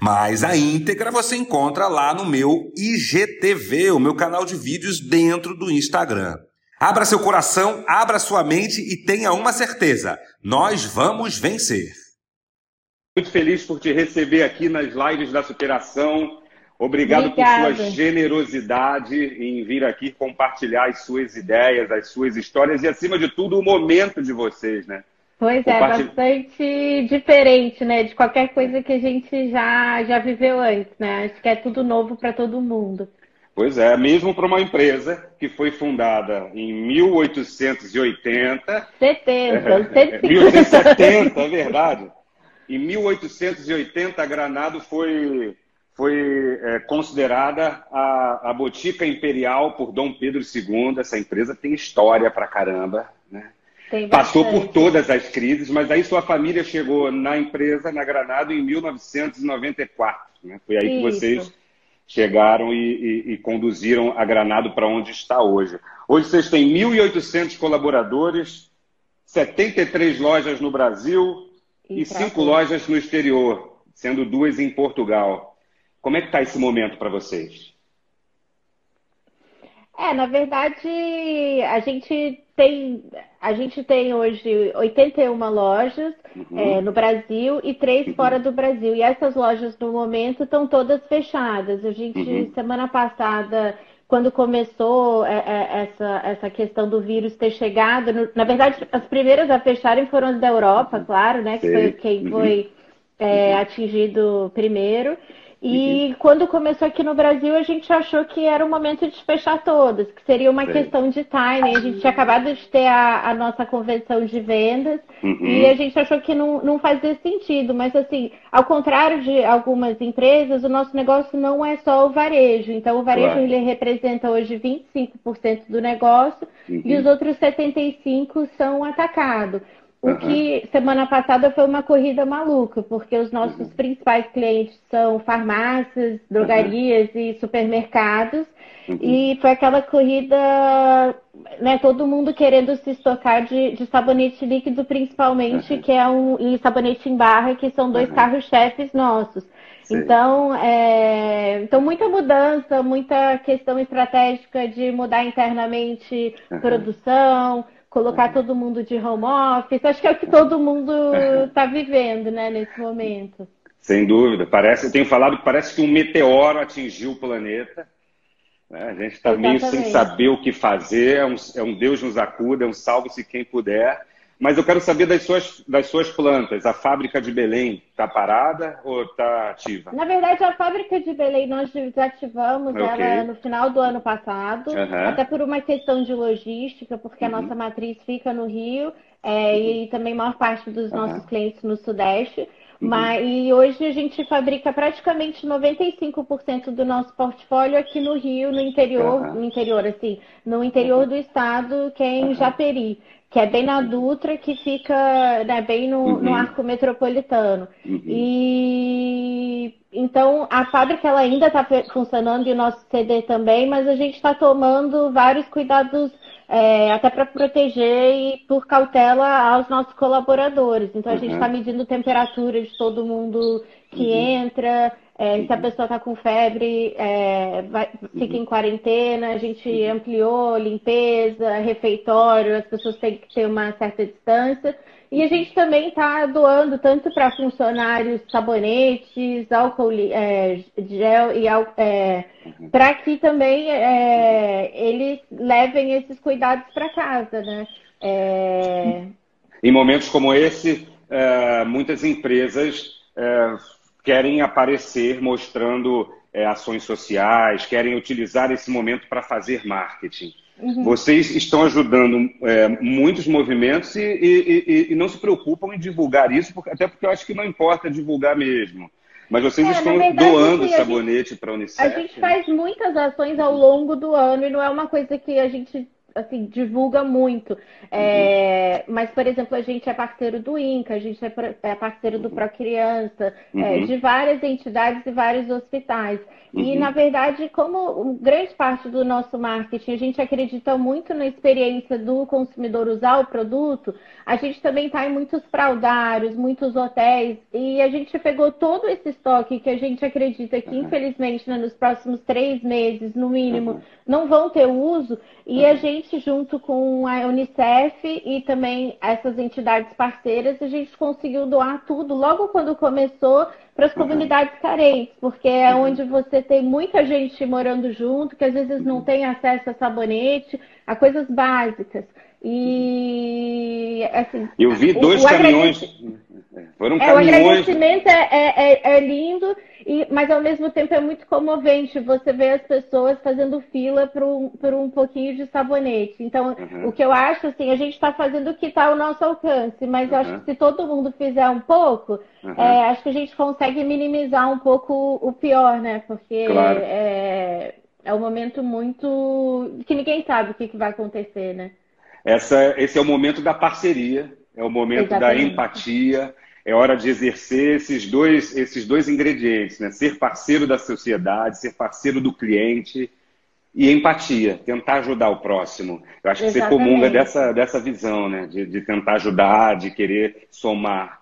Mas a íntegra você encontra lá no meu IGTV, o meu canal de vídeos dentro do Instagram. Abra seu coração, abra sua mente e tenha uma certeza: nós vamos vencer. Muito feliz por te receber aqui nas lives da superação. Obrigado Obrigada. por sua generosidade em vir aqui compartilhar as suas ideias, as suas histórias e, acima de tudo, o momento de vocês, né? Pois é, bastante diferente, né? De qualquer coisa que a gente já, já viveu antes, né? Acho que é tudo novo para todo mundo. Pois é, mesmo para uma empresa que foi fundada em 1880. 70, é, 1870, é verdade. Em 1880, a Granado foi, foi é, considerada a, a botica imperial por Dom Pedro II. Essa empresa tem história para caramba? Passou por todas as crises, mas aí sua família chegou na empresa, na Granada, em 1994. Né? Foi aí Isso. que vocês chegaram e, e, e conduziram a Granado para onde está hoje. Hoje vocês têm 1.800 colaboradores, 73 lojas no Brasil e, e cinco lojas no exterior, sendo duas em Portugal. Como é que está esse momento para vocês? É, na verdade, a gente tem, a gente tem hoje 81 lojas uhum. é, no Brasil e três uhum. fora do Brasil. E essas lojas, no momento, estão todas fechadas. A gente, uhum. semana passada, quando começou é, é, essa, essa questão do vírus ter chegado, na verdade, as primeiras a fecharem foram as da Europa, claro, né? Que foi quem uhum. foi é, uhum. atingido primeiro. E uhum. quando começou aqui no Brasil, a gente achou que era o momento de fechar todas, que seria uma Sim. questão de timing. A gente tinha acabado de ter a, a nossa convenção de vendas uhum. e a gente achou que não, não fazia sentido. Mas, assim, ao contrário de algumas empresas, o nosso negócio não é só o varejo. Então, o varejo claro. ele representa hoje 25% do negócio uhum. e os outros 75% são atacado. O uhum. que semana passada foi uma corrida maluca, porque os nossos uhum. principais clientes são farmácias, drogarias uhum. e supermercados. Uhum. E foi aquela corrida, né, todo mundo querendo se estocar de, de sabonete líquido, principalmente, uhum. que é um e sabonete em barra, que são dois carros-chefes nossos. Então, é, então, muita mudança, muita questão estratégica de mudar internamente produção, colocar todo mundo de home office. Acho que é o que todo mundo está vivendo, né, nesse momento. Sem dúvida. Parece, eu tenho falado que parece que um meteoro atingiu o planeta. Né? A gente está meio sem saber o que fazer. É um, é um Deus nos acuda, é um salve-se quem puder. Mas eu quero saber das suas, das suas plantas. A fábrica de Belém está parada ou está ativa? Na verdade, a fábrica de Belém nós desativamos okay. ela no final do ano passado, uhum. até por uma questão de logística, porque uhum. a nossa matriz fica no Rio é, uhum. e também a maior parte dos nossos clientes no Sudeste. Uhum. Mas, e hoje a gente fabrica praticamente 95% do nosso portfólio aqui no Rio, no interior, no interior, assim, no interior do estado, que é em Japeri que é bem na Dutra, que fica né, bem no, uhum. no arco metropolitano. Uhum. E então a fábrica ela ainda está funcionando e o nosso CD também, mas a gente está tomando vários cuidados é, até para proteger e por cautela aos nossos colaboradores. Então a uhum. gente está medindo temperatura de todo mundo que uhum. entra. É, se a pessoa está com febre, é, vai, fica em quarentena, a gente ampliou limpeza, refeitório, as pessoas têm que ter uma certa distância. E a gente também está doando tanto para funcionários sabonetes, álcool é, gel e é, para que também é, eles levem esses cuidados para casa, né? É, em momentos como esse, é, muitas empresas querem aparecer mostrando é, ações sociais, querem utilizar esse momento para fazer marketing. Uhum. Vocês estão ajudando é, muitos movimentos e, e, e, e, não se preocupam em divulgar isso, porque, até porque eu acho que não importa divulgar mesmo. Mas vocês é, estão verdade, doando sim, sabonete para a Unicef? A gente faz muitas ações ao longo do ano e não é uma coisa que a gente assim, divulga muito. É, uhum. Mas, por exemplo, a gente é parceiro do INCA, a gente é, é parceiro do Procriança, uhum. é, de várias entidades e vários hospitais. Uhum. E, na verdade, como grande parte do nosso marketing, a gente acredita muito na experiência do consumidor usar o produto, a gente também está em muitos fraudários, muitos hotéis, e a gente pegou todo esse estoque que a gente acredita que, infelizmente, né, nos próximos três meses, no mínimo, não vão ter uso, e a gente, junto com a Unicef e também essas entidades parceiras, a gente conseguiu doar tudo. Logo quando começou para as comunidades carentes, porque é onde você tem muita gente morando junto, que às vezes não tem acesso a sabonete, a coisas básicas. E assim. Eu vi dois caminhões. Foram é, caminhões. O agradecimento é, é, é, é lindo, e, mas ao mesmo tempo é muito comovente você ver as pessoas fazendo fila por um, por um pouquinho de sabonete. Então, uhum. o que eu acho, assim, a gente está fazendo o que está ao nosso alcance, mas uhum. eu acho que se todo mundo fizer um pouco, uhum. é, acho que a gente consegue minimizar um pouco o pior, né? Porque claro. é, é um momento muito. que ninguém sabe o que, que vai acontecer, né? Essa, esse é o momento da parceria, é o momento Exatamente. da empatia, é hora de exercer esses dois, esses dois ingredientes, né? Ser parceiro da sociedade, ser parceiro do cliente e empatia, tentar ajudar o próximo. Eu acho que Exatamente. você comunga dessa, dessa visão, né? De, de tentar ajudar, de querer somar.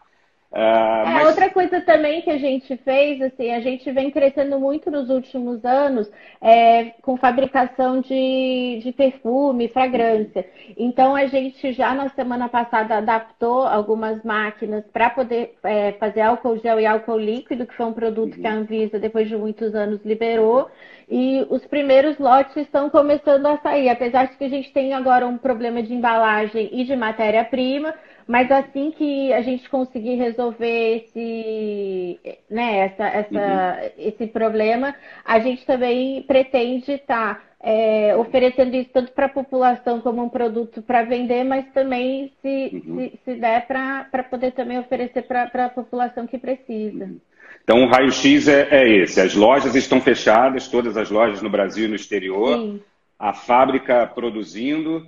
Uh, mas... Outra coisa também que a gente fez, assim, a gente vem crescendo muito nos últimos anos é, com fabricação de, de perfume, fragrância. Então a gente já na semana passada adaptou algumas máquinas para poder é, fazer álcool gel e álcool líquido, que foi um produto uhum. que a uhum. Anvisa, depois de muitos anos, liberou. E os primeiros lotes estão começando a sair, apesar de que a gente tem agora um problema de embalagem e de matéria-prima mas assim que a gente conseguir resolver esse, né, essa, essa, uhum. esse problema, a gente também pretende estar tá, é, oferecendo isso tanto para a população como um produto para vender, mas também, se, uhum. se, se, der, para poder também oferecer para a população que precisa. Uhum. Então, o raio-x é, é, esse: as lojas estão fechadas, todas as lojas no Brasil e no exterior, Sim. a fábrica produzindo,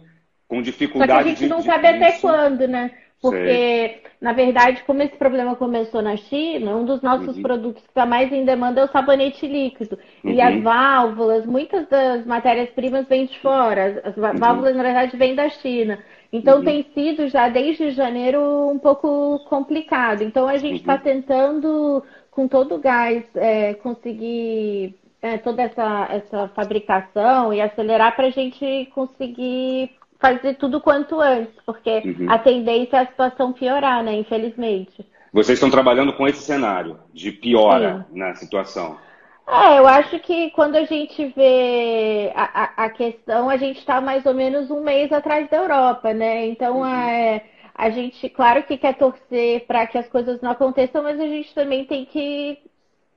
com dificuldade Só que a gente de, não sabe até quando, né? Porque, Sei. na verdade, como esse problema começou na China, um dos nossos uhum. produtos que está mais em demanda é o sabonete líquido. Uhum. E as uhum. válvulas, muitas das matérias-primas vêm de fora. As uhum. válvulas, na verdade, vêm da China. Então, uhum. tem sido já desde janeiro um pouco complicado. Então, a gente está uhum. tentando, com todo o gás, é, conseguir é, toda essa, essa fabricação e acelerar para a gente conseguir fazer tudo quanto antes, porque uhum. a tendência é a situação piorar, né? Infelizmente. Vocês estão trabalhando com esse cenário de piora Sim. na situação. É, eu acho que quando a gente vê a, a, a questão, a gente está mais ou menos um mês atrás da Europa, né? Então, uhum. a, a gente, claro que quer torcer para que as coisas não aconteçam, mas a gente também tem que,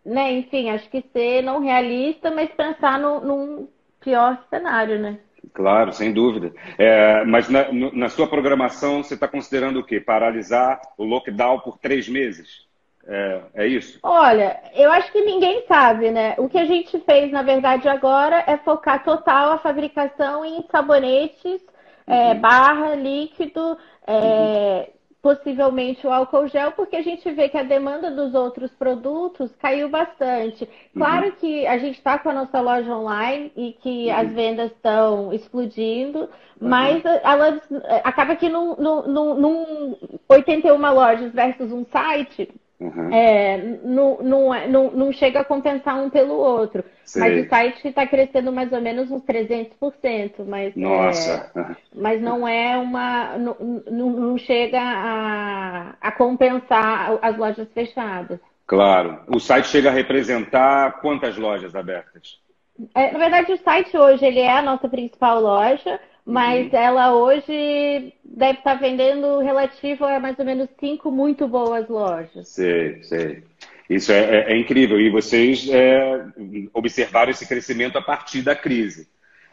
né, enfim, acho que ser não realista, mas pensar no, num pior cenário, né? Claro, sem dúvida. É, mas na, na, sua programação, você está considerando o quê? Paralisar o lockdown por três meses? É, é, isso? Olha, eu acho que ninguém sabe, né? O que a gente fez, na verdade, agora é focar total a fabricação em sabonetes, é, uhum. é, barra, líquido, é, uhum possivelmente o álcool gel, porque a gente vê que a demanda dos outros produtos caiu bastante. Claro uhum. que a gente está com a nossa loja online e que uhum. as vendas estão explodindo, uhum. mas ela acaba que num, num, num 81 lojas versus um site, Uhum. É, não, não, é, não, não, chega a compensar um pelo outro. Sei. Mas o site está crescendo mais ou menos uns 300%. Mas, Nossa! É, mas não é uma. Não, não chega a, a compensar as lojas fechadas. Claro. O site chega a representar quantas lojas abertas? É, na verdade, o site hoje ele é a nossa principal loja mas uhum. ela hoje deve estar vendendo relativo a mais ou menos cinco muito boas lojas. Sei, sei. Isso é, é, é incrível. E vocês é, observaram esse crescimento a partir da crise.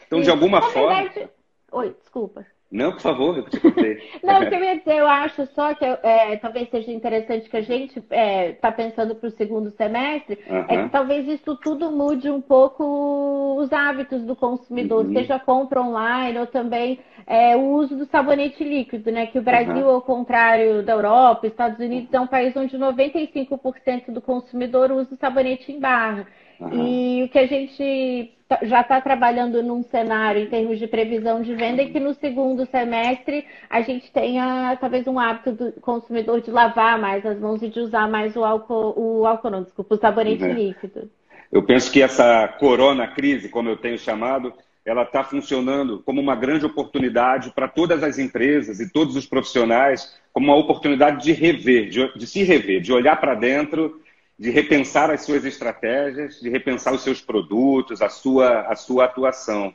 Então, Sim. de alguma Na forma. Verdade... Oi, desculpa. Não, por favor, eu te contei. Não, o que eu ia dizer, eu acho só que é, talvez seja interessante que a gente está é, tá pensando para o segundo semestre, uhum. é que talvez isso tudo mude um pouco os hábitos do consumidor, uhum. seja compra online ou também é, o uso do sabonete líquido, né? Que o Brasil, uhum. ao contrário da Europa, Estados Unidos, é um país onde 95% do consumidor usa o sabonete em barra. E o que a gente Tá, já está trabalhando num cenário em termos de previsão de venda e que no segundo semestre a gente tenha talvez um hábito do consumidor de lavar mais as mãos e de usar mais o álcool, o álcool não, desculpa, o sabonete é. líquido. Eu penso que essa corona crise, como eu tenho chamado, ela está funcionando como uma grande oportunidade para todas as empresas e todos os profissionais, como uma oportunidade de rever, de, de se rever, de olhar para dentro de repensar as suas estratégias, de repensar os seus produtos, a sua, a sua atuação.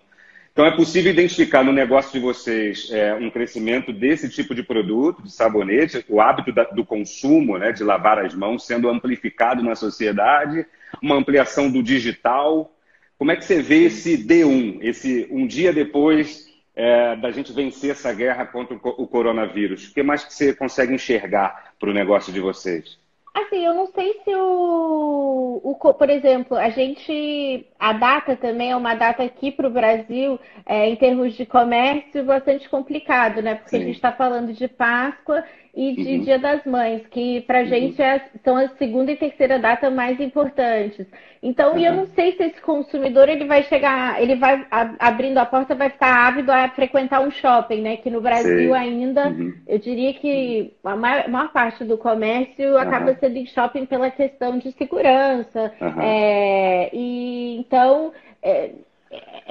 Então, é possível identificar no negócio de vocês é, um crescimento desse tipo de produto, de sabonete, o hábito da, do consumo, né, de lavar as mãos, sendo amplificado na sociedade, uma ampliação do digital. Como é que você vê esse D1, esse um dia depois é, da gente vencer essa guerra contra o coronavírus? O que mais que você consegue enxergar para o negócio de vocês? Assim, eu não sei se o, o, por exemplo, a gente, a data também é uma data aqui para o Brasil, é, em termos de comércio, bastante complicado, né? Porque Sim. a gente está falando de Páscoa e de uhum. Dia das Mães, que para a uhum. gente é, são a segunda e terceira data mais importantes. Então, uhum. eu não sei se esse consumidor ele vai chegar, ele vai abrindo a porta, vai ficar ávido a frequentar um shopping, né? Que no Brasil Sim. ainda, uhum. eu diria que a maior, a maior, parte do comércio acaba sendo em shopping pela questão de segurança. É, e então é,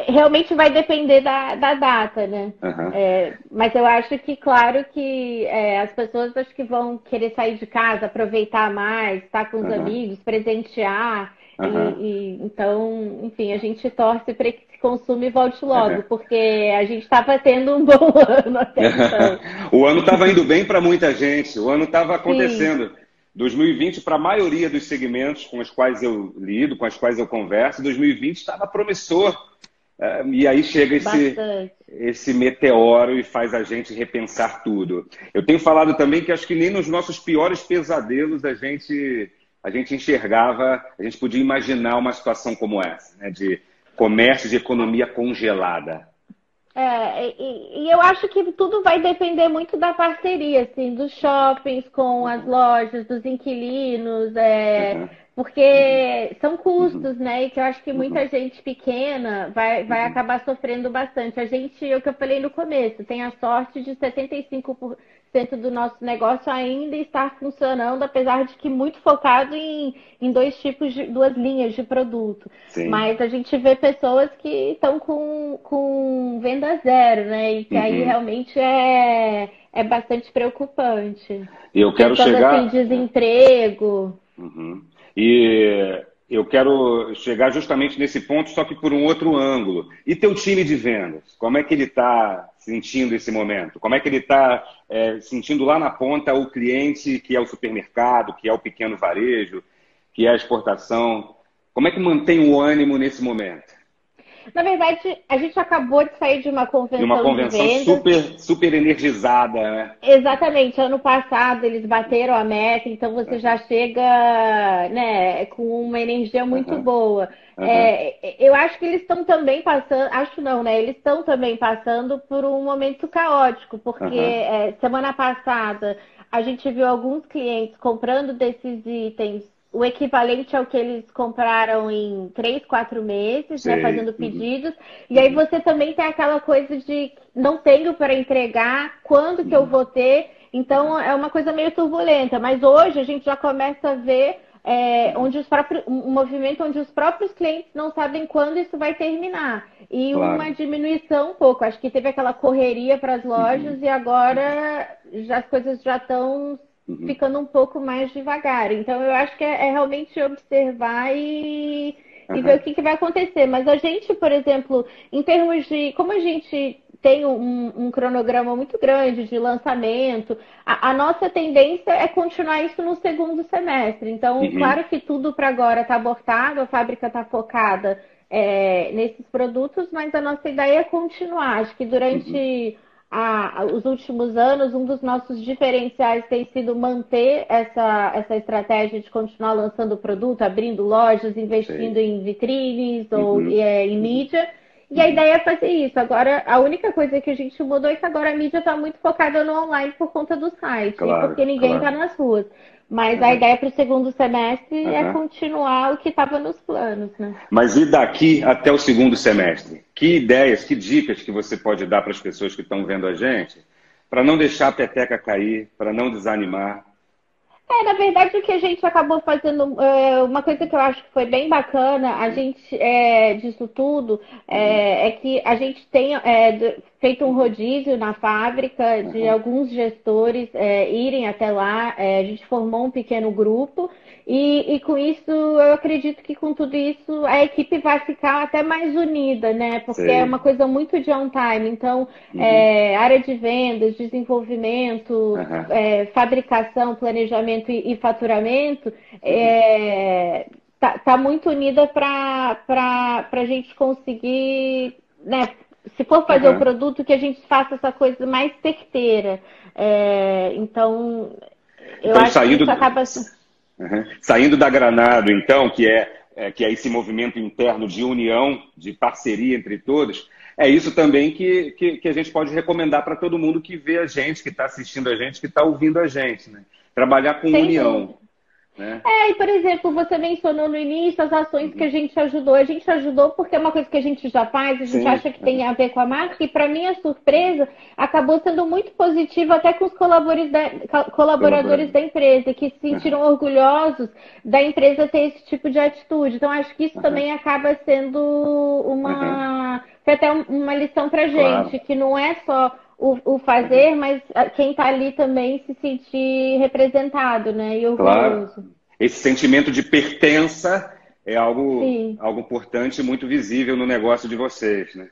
realmente vai depender da, da data, né? Uhum. É, mas eu acho que, claro, que é, as pessoas acho que vão querer sair de casa, aproveitar mais, estar com os uhum. amigos, presentear. Uhum. E, e, então, enfim, a gente torce para que esse consumo volte logo, porque a gente estava tendo um bom ano até então. o ano estava indo bem para muita gente, o ano estava acontecendo. Sim. 2020, para a maioria dos segmentos com os quais eu lido, com os quais eu converso, 2020 estava promissor. É, e aí chega esse, esse meteoro e faz a gente repensar tudo. Eu tenho falado também que acho que nem nos nossos piores pesadelos a gente, a gente enxergava, a gente podia imaginar uma situação como essa, né? de comércio de economia congelada. É, e, e, eu acho que tudo vai depender muito da parceria, assim, dos shoppings com as lojas, dos inquilinos, é, uhum. porque são custos, uhum. né? E que eu acho que muita uhum. gente pequena vai, vai uhum. acabar sofrendo bastante. A gente, é o que eu falei no começo, tem a sorte de 75%, do nosso negócio ainda estar funcionando, apesar de que muito focado em, em dois tipos de duas linhas de produto. Sim. Mas a gente vê pessoas que estão com, com venda zero, né? E que uhum. aí realmente é, é bastante preocupante. E eu quero Pensando, chegar. Assim, desemprego. Uhum. E eu quero chegar justamente nesse ponto, só que por um outro ângulo. E teu time de vendas? Como é que ele está sentindo esse momento? Como é que ele está é, sentindo lá na ponta o cliente que é o supermercado, que é o pequeno varejo, que é a exportação? Como é que mantém o ânimo nesse momento? Na verdade, a gente acabou de sair de uma convenção. De uma convenção de super, super energizada, né? Exatamente. Ano passado eles bateram a meta, então você já chega né, com uma energia muito uhum. boa. Uhum. É, eu acho que eles estão também passando, acho não, né? Eles estão também passando por um momento caótico, porque uhum. é, semana passada a gente viu alguns clientes comprando desses itens o equivalente ao que eles compraram em três, quatro meses, né, fazendo uhum. pedidos. Uhum. E aí você também tem aquela coisa de não tenho para entregar, quando que eu vou ter. Então é uma coisa meio turbulenta. Mas hoje a gente já começa a ver é, onde os próprios, um movimento onde os próprios clientes não sabem quando isso vai terminar. E claro. uma diminuição um pouco. Acho que teve aquela correria para as lojas uhum. e agora já, as coisas já estão uhum. ficando um pouco mais devagar. Então, eu acho que é, é realmente observar e, uhum. e ver o que, que vai acontecer. Mas a gente, por exemplo, em termos de. Como a gente tem um, um, cronograma muito grande de lançamento. A, a, nossa tendência é continuar isso no segundo semestre. Então, uhum. claro que tudo para agora está abortado, a fábrica está focada é, nesses produtos, mas a nossa ideia é continuar. Acho que durante uhum a, os últimos anos, um dos nossos diferenciais tem sido manter essa, essa estratégia de continuar lançando produto, abrindo lojas, investindo em vitrines uhum. ou é, em mídia. E a ideia é fazer isso. Agora, a única coisa que a gente mudou é que agora a mídia está muito focada no online por conta do site, claro, porque ninguém está claro. nas ruas. Mas uhum. a ideia para o segundo semestre uhum. é continuar o que estava nos planos, né? Mas e daqui até o segundo semestre? Que ideias, que dicas que você pode dar para as pessoas que estão vendo a gente para não deixar a peteca cair, para não desanimar? É, na verdade, o que a gente acabou fazendo, é, uma coisa que eu acho que foi bem bacana, a gente, é, disso tudo, é, é que a gente tem é, feito um rodízio na fábrica de uhum. alguns gestores é, irem até lá. É, a gente formou um pequeno grupo e, e, com isso eu acredito que com tudo isso a equipe vai ficar até mais unida, né? Porque Sim. é uma coisa muito de on time. Então, uhum. é, área de vendas, desenvolvimento, uhum. é, fabricação, planejamento e, e faturamento uhum. é, tá, tá, muito unida para a gente conseguir, né? Se for fazer o produto, que a gente faça essa coisa mais certeira. É, então, eu então, acho que isso acaba. Uhum. Saindo da Granado, então, que é, é, que é esse movimento interno de união, de parceria entre todos, é isso também que, que, que a gente pode recomendar para todo mundo que vê a gente, que está assistindo a gente, que está ouvindo a gente. Né? Trabalhar com Sem união. Dúvida. Né? É, e por exemplo, você mencionou no início as ações que a gente ajudou. A gente ajudou porque é uma coisa que a gente já faz, a gente Sim. acha que tem a ver com a marca, e para minha surpresa, acabou sendo muito positivo até com os colaboradores da, colaboradores da empresa, que se sentiram uhum. orgulhosos da empresa ter esse tipo de atitude. Então, acho que isso uhum. também acaba sendo uma. Uhum. Foi até uma lição pra gente, claro. que não é só o, o fazer, mas quem está ali também se sentir representado, né? E orgulhoso. Claro. Esse sentimento de pertença é algo, algo importante e muito visível no negócio de vocês, né?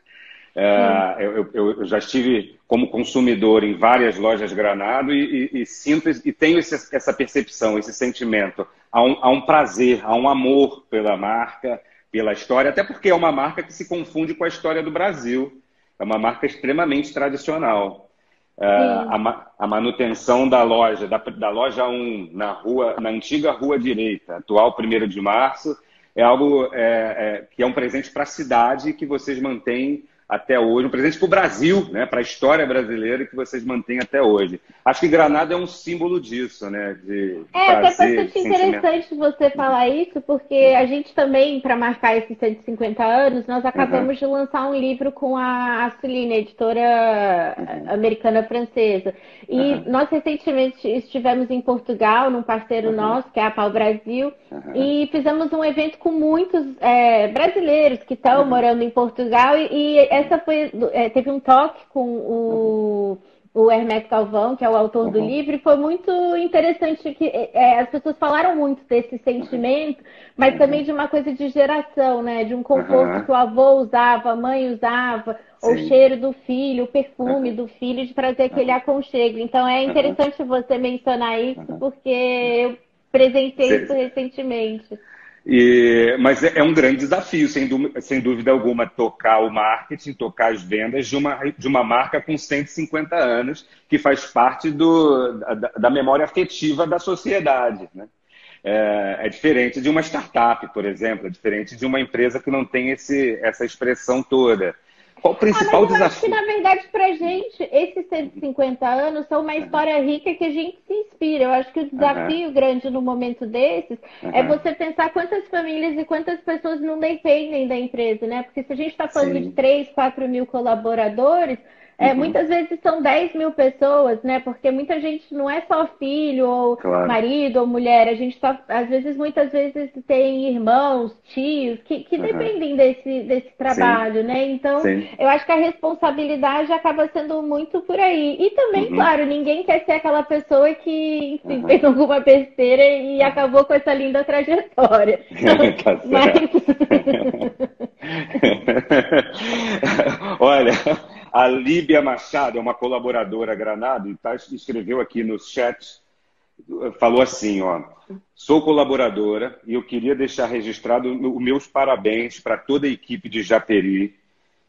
É, eu, eu, eu, já estive como consumidor em várias lojas Granado e, e, e sinto e tenho esse, essa percepção, esse sentimento. Há um, há um prazer, há um amor pela marca, pela história, até porque é uma marca que se confunde com a história do Brasil é uma marca extremamente tradicional. É, a, a, manutenção da loja, da, da, loja 1, na rua, na antiga rua direita, atual 1 de março, é algo é, é, que é um presente para a cidade que vocês mantêm até hoje, um presente para o Brasil, né, para a história brasileira que vocês mantêm até hoje. Acho que Granada é um símbolo disso, né? De é, é bastante interessante você falar isso, porque a gente também, para marcar esses 150 anos, nós acabamos uhum. de lançar um livro com a, a Celine, editora uhum. americana francesa. E uhum. nós recentemente estivemos em Portugal, num parceiro nosso, que é a Pau Brasil, e fizemos um evento com muitos é, brasileiros que estão morando em Portugal e, e essa foi. É, teve um toque com o, o Hermeto Calvão, que é o autor uhum. do livro, e foi muito interessante que é, é, as pessoas falaram muito desse sentimento, mas uhum. também de uma coisa de geração, né? De um conforto uhum. que o avô usava, a mãe usava, Sim. o cheiro do filho, o perfume do filho, de trazer aquele aconchego. Então é interessante você mencionar isso, porque eu presenciei isso recentemente. E, mas é, é, um grande desafio, sem, sem, dúvida alguma, tocar o marketing, tocar as vendas de uma, de uma marca com 150 anos, que faz parte do, da, da memória afetiva da sociedade. Né? É, é, diferente de uma startup, por exemplo, é diferente de uma empresa que não tem esse, essa expressão toda. Qual o principal ah, mas eu desafio? Acho que, na verdade, para gente, esses 150 anos são uma história rica que a gente se inspira. Eu acho que o desafio uhum. grande no momento desses uhum. é você pensar quantas famílias e quantas pessoas não dependem da empresa, né? Porque se a gente está falando Sim. de 3, 4 mil colaboradores, é, uhum. Muitas vezes são 10 mil pessoas, né? Porque muita gente não é só filho, ou claro. marido, ou mulher. A gente tá, às vezes, muitas vezes tem irmãos, tios, que, que uhum. dependem desse, desse trabalho, Sim. né? Então, Sim. eu acho que a responsabilidade acaba sendo muito por aí. E também, uhum. claro, ninguém quer ser aquela pessoa que, enfim, fez alguma besteira e acabou com essa linda trajetória. tá Mas... Olha. A Líbia Machado é uma colaboradora Granado e tá, escreveu aqui no chat, falou assim, ó, sou colaboradora e eu queria deixar registrado os meus parabéns para toda a equipe de Japeri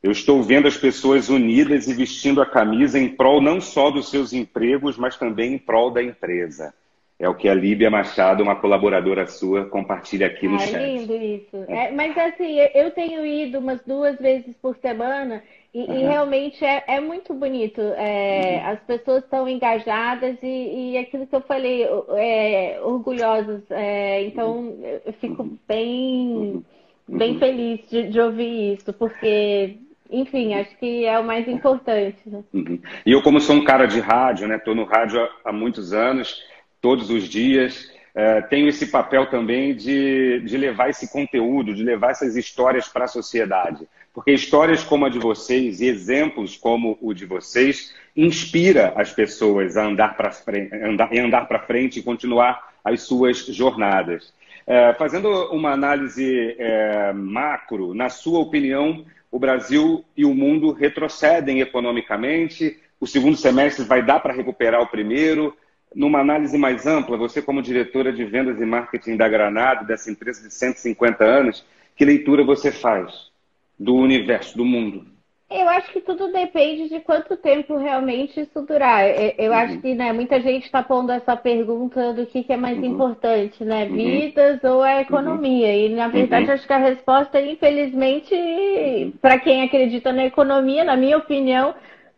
Eu estou vendo as pessoas unidas e vestindo a camisa em prol não só dos seus empregos, mas também em prol da empresa. É o que a Líbia Machado, uma colaboradora sua, compartilha aqui no ah, chat. É lindo isso. É. É, mas assim, eu tenho ido umas duas vezes por semana e, uhum. e realmente é, é, muito bonito. É, uhum. As pessoas estão engajadas e, e, aquilo que eu falei, é, orgulhosas. É, então eu fico uhum. bem, uhum. bem feliz de, de ouvir isso, porque enfim, acho que é o mais importante. Né? Uhum. E eu, como sou um cara de rádio, né? Estou no rádio há, há, muitos anos, todos os dias. É, tenho esse papel também de, de levar esse conteúdo, de levar essas histórias para a sociedade. Porque histórias como a de vocês e exemplos como o de vocês inspira as pessoas a andar para frente, andar, andar frente e continuar as suas jornadas. É, fazendo uma análise é, macro, na sua opinião, o Brasil e o mundo retrocedem economicamente? O segundo semestre vai dar para recuperar o primeiro? Numa análise mais ampla, você, como diretora de vendas e marketing da Granada, dessa empresa de 150 anos, que leitura você faz do universo, do mundo? Eu acho que tudo depende de quanto tempo realmente isso durar. Eu uhum. acho que né, muita gente está pondo essa pergunta do que, que é mais uhum. importante, né? Uhum. Vidas ou a economia? Uhum. E, na verdade, uhum. acho que a resposta, infelizmente, para quem acredita na economia, na minha opinião,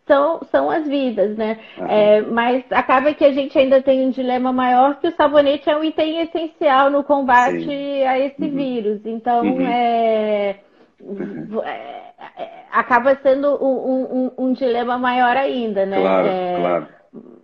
são, são as vidas, né? É, mas acaba que a gente ainda tem um dilema maior que o sabonete é um item essencial no combate Sim. a esse vírus. Então, é é, é, acaba sendo um, um, um, dilema maior ainda, né? Claro, é, claro.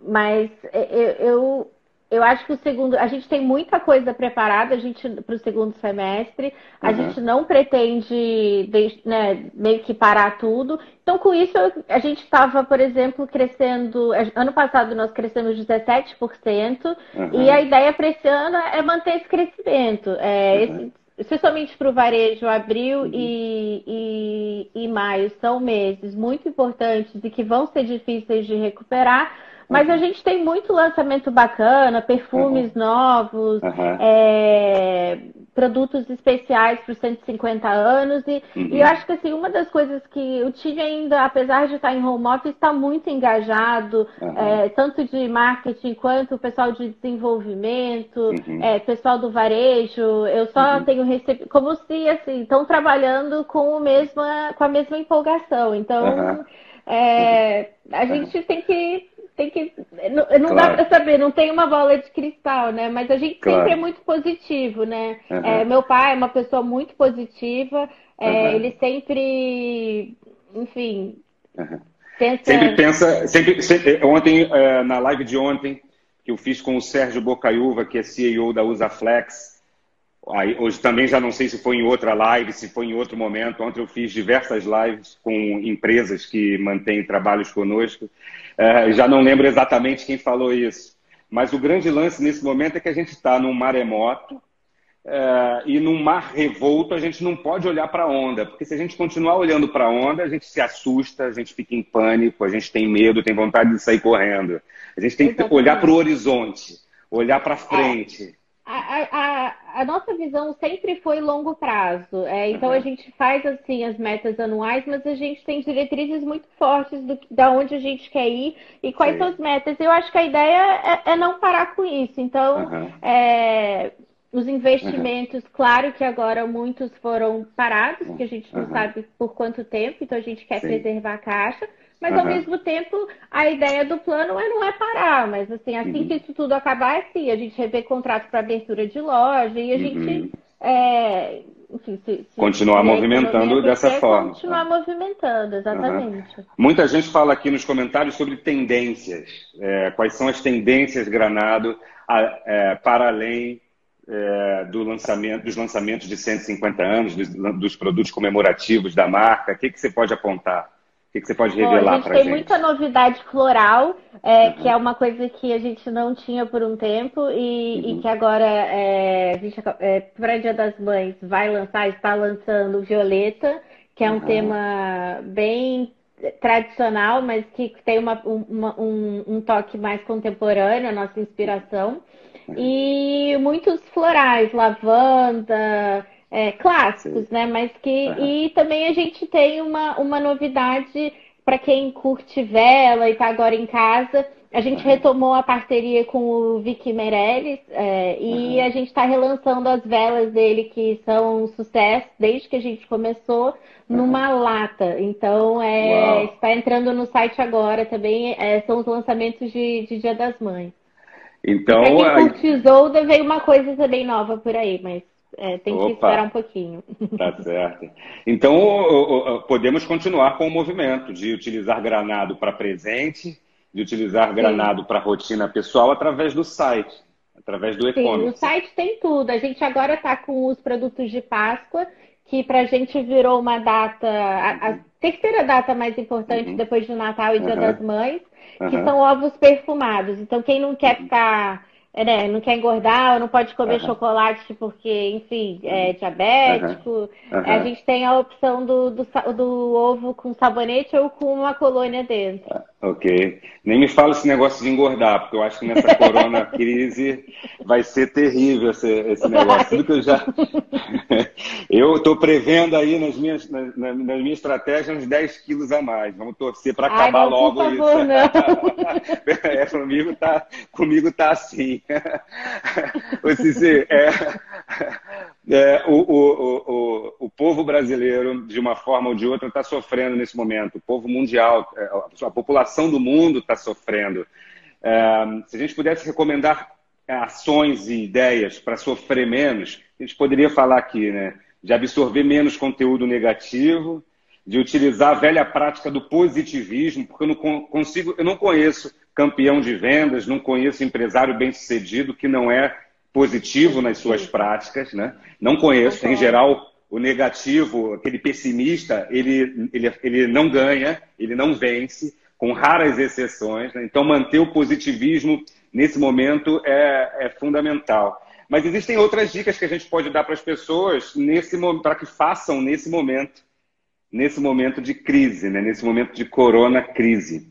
Mas eu, eu, eu, acho que o segundo, a gente tem muita coisa preparada, a gente para o segundo semestre, a uhum. gente não pretende né, meio que parar tudo. Então, com isso, a gente estava, por exemplo, crescendo. Ano passado nós crescemos 17%, uhum. e a ideia para esse ano é manter esse crescimento. É, uhum. esse, especialmente para o varejo, abril uhum. e, e, e, maio são meses muito importantes e que vão ser difíceis de recuperar, mas uhum. a gente tem muito lançamento bacana, perfumes uhum. novos, é, produtos especiais para os 150 anos. E, uhum. e, eu acho que assim, uma das coisas que o time ainda, apesar de estar em home office, está muito engajado, uhum. é, tanto de marketing quanto o pessoal de desenvolvimento, uhum. é, pessoal do varejo. Eu só uhum. tenho recebido, como se assim, estão trabalhando com, o mesma, com a mesma empolgação. Então. É, a gente tem que tem que. Não, não claro. dá para saber, não tem uma bola de cristal, né? Mas a gente claro. sempre é muito positivo, né? Uhum. É, meu pai é uma pessoa muito positiva, é, uhum. ele sempre, enfim. Uhum. Pensa... Sempre pensa. Sempre, sempre ontem, é, na live de ontem, que eu fiz com o Sérgio Bocaiúva, que é CEO da Usaflex. Aí, hoje também já não sei se foi em outra live, se foi em outro momento. Ontem eu fiz diversas lives com empresas que mantêm trabalhos conosco. É, já não lembro exatamente quem falou isso. Mas o grande lance nesse momento é que a gente está num maremoto é, e num mar revolto a gente não pode olhar para a onda, porque se a gente continuar olhando para a onda, a gente se assusta, a gente fica em pânico, a gente tem medo, tem vontade de sair correndo. A gente tem que olhar para o horizonte, olhar para frente. A, a, a, nossa visão sempre foi longo prazo. É, então uhum. a gente faz assim as metas anuais, mas a gente tem diretrizes muito fortes do, da onde a gente quer ir e quais Sim. são as metas. Eu acho que a ideia é, é não parar com isso. Então, uhum. é, os investimentos, uhum. claro que agora muitos foram parados, porque a gente não sabe por quanto tempo, então a gente quer Sim. preservar a caixa. Mas uhum. ao mesmo tempo, a ideia do plano é não é parar, mas assim, assim uhum. que isso tudo acabar, é sim, a gente rever contrato para abertura de loja e a uhum. gente é, enfim, se, se continuar movimentando dessa forma. Continuar movimentando, exatamente. Muita gente fala aqui nos comentários sobre tendências. É, quais são as tendências Granado a, é, para além é, do lançamento, dos lançamentos de 150 anos, dos, dos produtos comemorativos da marca? O que, que você pode apontar? O que, que você pode revelar para a gente? Tem muita novidade floral, é, uhum. que é uma coisa que a gente não tinha por um tempo e, uhum. e que agora é, a gente, é, para Dia das Mães vai lançar, está lançando Violeta, que é um uhum. tema bem tradicional, mas que tem uma, uma, um, um, toque mais contemporâneo, a nossa inspiração. Uhum. E muitos florais, lavanda, é, clássicos, Sim. né? Mas que. Uhum. E também a gente tem uma, uma novidade para quem curte vela e está agora em casa. A gente uhum. retomou a parceria com o Vicky Meirelles é, e uhum. a gente está relançando as velas dele, que são um sucesso desde que a gente começou, numa lata. Então, é, está entrando no site agora também. É, são os lançamentos de, de Dia das Mães. Então, e pra quem curte Isolda, veio uma coisa também nova por aí, mas é, tem que Opa, esperar um pouquinho. Tá certo. Então, podemos continuar com o movimento de utilizar granado para presente de utilizar granado para rotina pessoal através do site, através do e-commerce. Sim, o site tem tudo. A gente agora está com os produtos de Páscoa, que para a gente virou uma data, a, a, terceira data mais importante uhum. depois do Natal e Dia uhum. das Mães, que uhum. são ovos perfumados. Então, quem não quer ficar é, né, não quer engordar, ou não pode comer uhum. chocolate porque, enfim, é diabético. Uhum. Uhum. A gente tem a opção do, do, do, ovo com sabonete ou com uma colônia dentro. Ah, ok. Nem me fala esse negócio de engordar, porque eu acho que nessa corona crise vai ser terrível esse, esse negócio. Tudo que eu já. eu estou prevendo aí nas minhas, nas, nas, minhas estratégias uns 10 quilos a mais. Vamos torcer para acabar não, logo favor, isso. Não. é, comigo tá, comigo tá assim. o Cici, é, é, o, o, o, o povo brasileiro, de uma forma ou de outra, está sofrendo nesse momento. O povo mundial, é, a população do mundo está sofrendo. É, se a gente pudesse recomendar ações e ideias para sofrer menos, a gente poderia falar aqui, né? De absorver menos conteúdo negativo, de utilizar a velha prática do positivismo, porque eu não consigo, eu não conheço campeão de vendas, não conheço empresário bem-sucedido que não é positivo nas suas práticas, né? Não conheço. Em geral, o negativo, aquele pessimista, ele, ele, ele não ganha, ele não vence, com raras exceções. Né? Então, manter o positivismo nesse momento é, é fundamental. Mas existem outras dicas que a gente pode dar para as pessoas nesse para que façam nesse momento, nesse momento de crise, né? nesse momento de corona crise.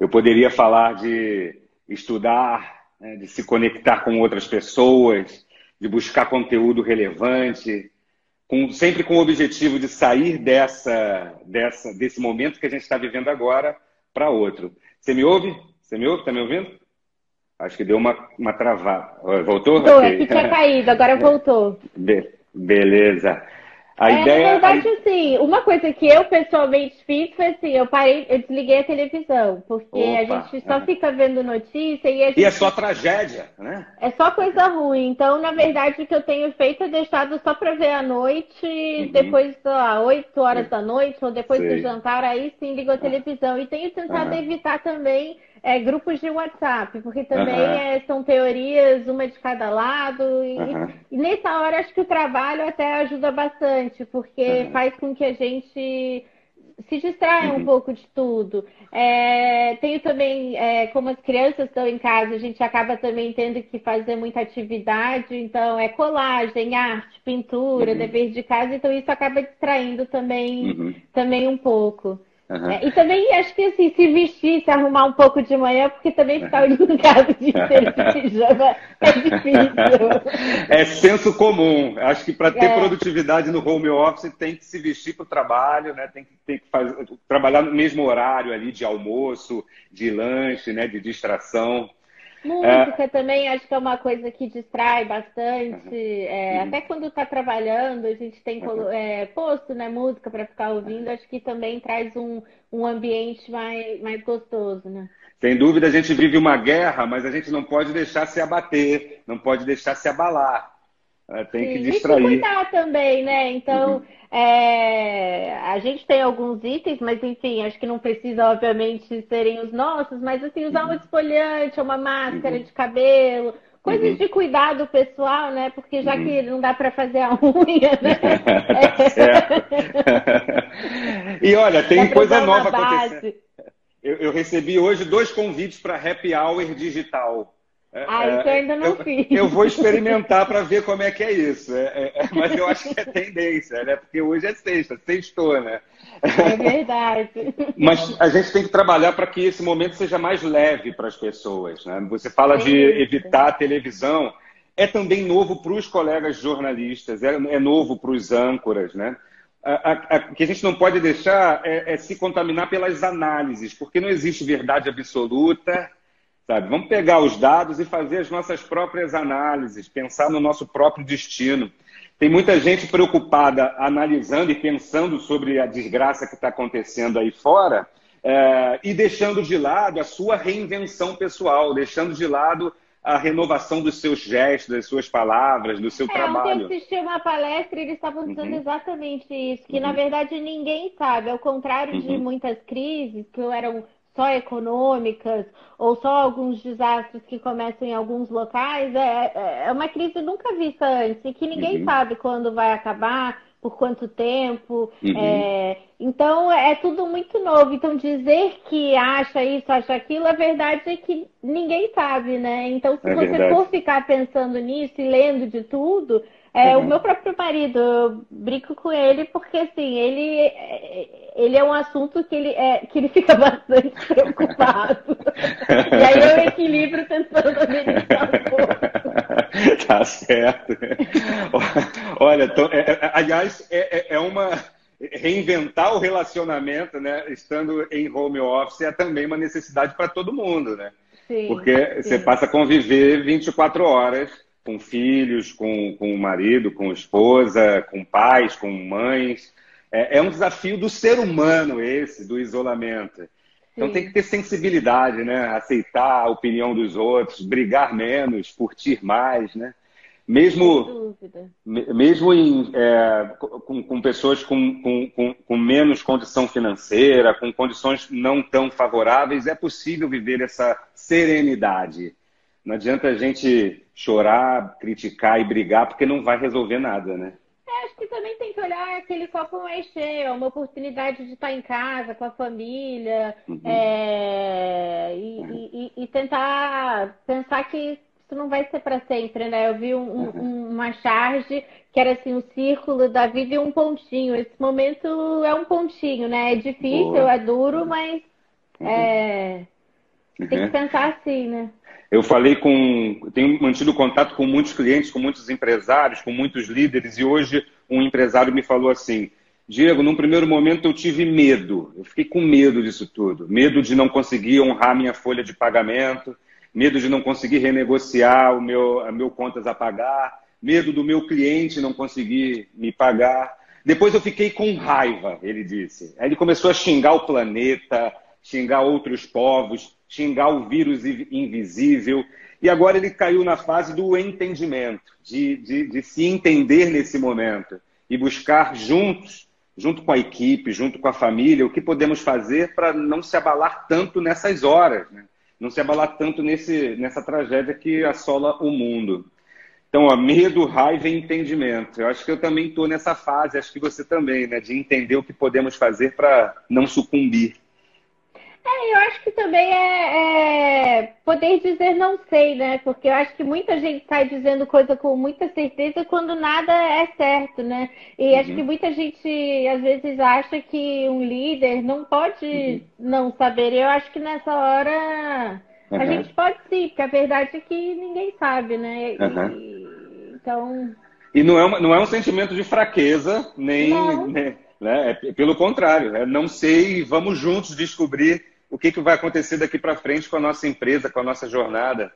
Eu poderia falar de estudar, né, de se conectar com outras pessoas, de buscar conteúdo relevante, com, sempre com o objetivo de sair dessa, dessa, desse momento que a gente está vivendo agora para outro. Você me ouve? Você me ouve? Está me ouvindo? Acho que deu uma, uma travada. Voltou? Estou, okay. é que tinha caído, agora voltou. Be beleza. A é, ideia, na verdade, a... assim, uma coisa que eu pessoalmente fiz foi assim, eu parei, eu desliguei a televisão, porque Opa, a gente só é. fica vendo notícia e a gente... E é só tragédia, né? É só coisa ruim. Então, na verdade, o que eu tenho feito é deixado só para ver à noite, uhum. depois das 8 horas da noite, ou depois do jantar, aí sim ligo a televisão. E tenho tentado uhum. evitar também é, grupos de WhatsApp, porque também uhum. é, são teorias, uma de cada lado. E, uhum. e, nessa hora acho que o trabalho até ajuda bastante, porque uhum. faz com que a gente se distraia um uhum. pouco de tudo. É, tenho também, é, como as crianças estão em casa, a gente acaba também tendo que fazer muita atividade, então é colagem, arte, pintura, uhum. dever de casa, então isso acaba distraindo também, uhum. também um pouco. Uhum. É, e também acho que assim, se vestir, se arrumar um pouco de manhã, porque também ficar olhando em casa de inteiro de pijama é difícil. É senso comum. Acho que para ter é. produtividade no home office tem que se vestir para o trabalho, né? tem que, tem que fazer, trabalhar no mesmo horário ali de almoço, de lanche, né? de distração. Música é... também acho que é uma coisa que distrai bastante. Uhum. É, uhum. Até quando está trabalhando, a gente tem uhum. é, posto né, música para ficar ouvindo, acho que também traz um, um ambiente mais, mais gostoso, né? Sem dúvida, a gente vive uma guerra, mas a gente não pode deixar se abater, não pode deixar se abalar. É, tem Sim, que distrair. E se cuidar também, né? Então, uhum. é, a gente tem alguns itens, mas enfim, acho que não precisa, obviamente, serem os nossos, mas assim, usar uhum. um esfoliante, uma máscara uhum. de cabelo, coisas uhum. de cuidado pessoal, né? Porque já uhum. que não dá para fazer a unha, né? e olha, tem coisa nova acontecendo. Eu, eu recebi hoje dois convites para Happy Hour Digital. É, ah, isso eu ainda não eu, fiz. Eu vou experimentar para ver como é que é isso. É, é, é, mas eu acho que é tendência, né? Porque hoje é sexta, sextou, né? É verdade. Mas a gente tem que trabalhar para que esse momento seja mais leve para as pessoas. Né? Você fala de evitar a televisão. é também novo para os colegas jornalistas, é, é novo para os âncoras, né? O que a gente não pode deixar é, é, se contaminar pelas análises, porque não existe verdade absoluta, sabe? Vamos pegar os dados e fazer as nossas próprias análises, pensar no nosso próprio destino. Tem muita gente preocupada analisando e pensando sobre a desgraça que está acontecendo aí fora é, e deixando de lado a sua reinvenção pessoal, deixando de lado a renovação dos seus gestos, das suas palavras, do seu é, trabalho. Ontem eu assisti uma palestra e eles estavam dizendo uhum. exatamente isso, que uhum. na verdade ninguém sabe, ao contrário uhum. de muitas crises que eram só econômicas ou só alguns desastres que começam em alguns locais, é, é, é uma crise nunca vista antes e que ninguém uhum. sabe quando vai acabar por quanto tempo. Uhum. É, então é tudo muito novo. Então dizer que acha isso, acha aquilo, a verdade é que ninguém sabe, né? Então se é você verdade. for ficar pensando nisso e lendo de tudo, é, uhum. O meu próprio marido, eu brinco com ele porque assim, ele, ele é um assunto que ele, é, que ele fica bastante preocupado. e aí eu equilibro tentando amenizar um pouco. Tá certo. Olha, tô, é, é, aliás, é, é uma reinventar o relacionamento, né? Estando em home office é também uma necessidade para todo mundo, né? Sim, Porque sim. você passa a conviver 24 horas com filhos, com, com o marido, com esposa, com pais, com mães. É, é um desafio do ser humano esse, do isolamento. Então Sim. tem que ter sensibilidade, né? Aceitar a opinião dos outros, brigar menos, curtir mais, né? Mesmo, mesmo em, é, com, com, pessoas com, com, com, menos condição financeira, com condições não tão favoráveis, é possível viver essa serenidade. Não adianta a gente chorar, criticar e brigar, porque não vai resolver nada, né? É, acho que também tem que olhar aquele copo mais cheio, é uma oportunidade de estar em casa com a família uhum. é, e, e, e, tentar pensar que isso não vai ser para sempre, né? Eu vi um, uhum. uma charge que era assim, um círculo da vida e um pontinho. Esse momento é um pontinho, né? É difícil, Boa. é duro, mas uhum. é, tem que pensar assim, né? Eu falei com, tenho mantido contato com muitos clientes, com muitos empresários, com muitos líderes, e hoje um empresário me falou assim: Diego, num primeiro momento eu tive medo, eu fiquei com medo disso tudo, medo de não conseguir honrar minha folha de pagamento, medo de não conseguir renegociar o meu, a meu contas a pagar, medo do meu cliente não conseguir me pagar. Depois eu fiquei com raiva, ele disse. Aí ele começou a xingar o planeta, xingar outros povos, xingar o vírus invisível. E agora ele caiu na fase do entendimento, de, de, de se entender nesse momento e buscar juntos, junto com a equipe, junto com a família, o que podemos fazer para não se abalar tanto nessas horas, né? não se abalar tanto nesse, nessa tragédia que assola o mundo. Então, ó, medo, raiva e entendimento. Eu acho que eu também estou nessa fase, acho que você também, né? De entender o que podemos fazer para não sucumbir. É, eu acho que também é, é, poder dizer não sei, né? Porque eu acho que muita gente sai dizendo coisa com muita certeza quando nada é certo, né? E uhum. acho que muita gente às vezes acha que um líder não pode uhum. não saber. Eu acho que nessa hora uhum. a gente pode sim, porque a verdade é que ninguém sabe, né? E, então. E não é, uma, não é um sentimento de fraqueza, nem. Né? Né? É, pelo contrário, é não sei, vamos juntos descobrir o que, que vai acontecer daqui para frente com a nossa empresa, com a nossa jornada.